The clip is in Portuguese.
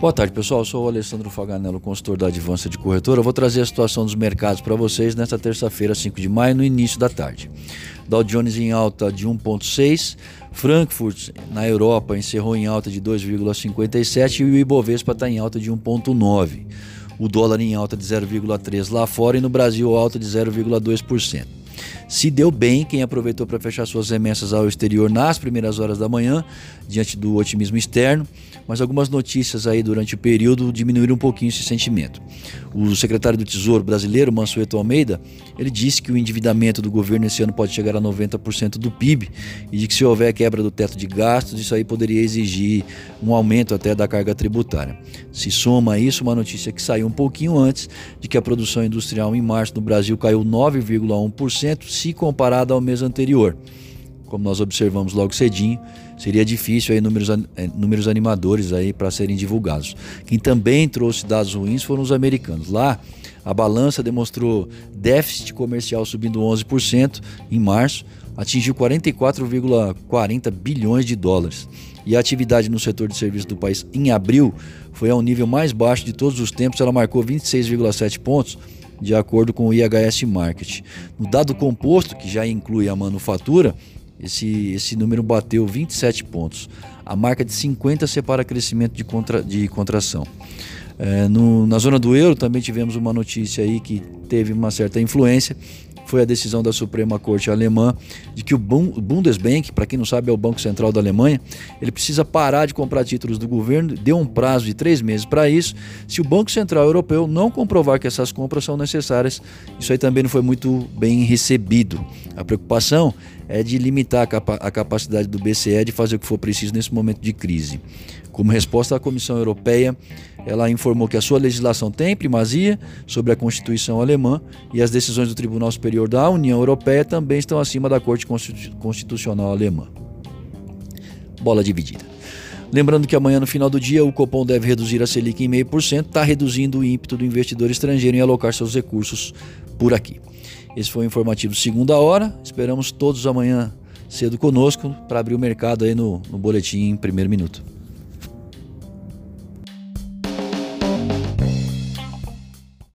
Boa tarde, pessoal. Eu sou o Alessandro Faganello, consultor da Advança de Corretora. Eu vou trazer a situação dos mercados para vocês nesta terça-feira, 5 de maio, no início da tarde. Dow Jones em alta de 1,6, Frankfurt na Europa encerrou em alta de 2,57 e o Ibovespa está em alta de 1,9. O dólar em alta de 0,3 lá fora e no Brasil alta de 0,2%. Se deu bem quem aproveitou para fechar suas remessas ao exterior nas primeiras horas da manhã, diante do otimismo externo, mas algumas notícias aí durante o período diminuíram um pouquinho esse sentimento. O secretário do Tesouro brasileiro, Mansueto Almeida, ele disse que o endividamento do governo esse ano pode chegar a 90% do PIB e de que se houver quebra do teto de gastos, isso aí poderia exigir um aumento até da carga tributária. Se soma a isso uma notícia que saiu um pouquinho antes de que a produção industrial em março no Brasil caiu 9,1%, se comparada ao mês anterior. Como nós observamos logo cedinho, seria difícil aí números, eh, números animadores aí para serem divulgados. Quem também trouxe dados ruins foram os americanos. Lá, a balança demonstrou déficit comercial subindo 11% em março, atingiu 44,40 bilhões de dólares. E a atividade no setor de serviços do país em abril foi ao nível mais baixo de todos os tempos, ela marcou 26,7 pontos de acordo com o IHS Market. No dado composto, que já inclui a manufatura, esse, esse número bateu 27 pontos. A marca de 50 separa crescimento de, contra, de contração. É, no, na zona do euro também tivemos uma notícia aí que teve uma certa influência, foi a decisão da Suprema Corte Alemã de que o Bundesbank, para quem não sabe é o Banco Central da Alemanha, ele precisa parar de comprar títulos do governo, deu um prazo de três meses para isso. Se o Banco Central Europeu não comprovar que essas compras são necessárias, isso aí também não foi muito bem recebido. A preocupação é de limitar a, capa a capacidade do BCE de fazer o que for preciso nesse momento de crise. Como resposta, a Comissão Europeia ela informou que a sua legislação tem primazia sobre a Constituição alemã e as decisões do Tribunal Superior da União Europeia também estão acima da Corte Constitucional alemã. Bola dividida. Lembrando que amanhã, no final do dia, o Copom deve reduzir a Selic em 0,5%, está reduzindo o ímpeto do investidor estrangeiro em alocar seus recursos por aqui. Esse foi o informativo segunda hora. Esperamos todos amanhã cedo conosco para abrir o mercado aí no, no boletim em primeiro minuto.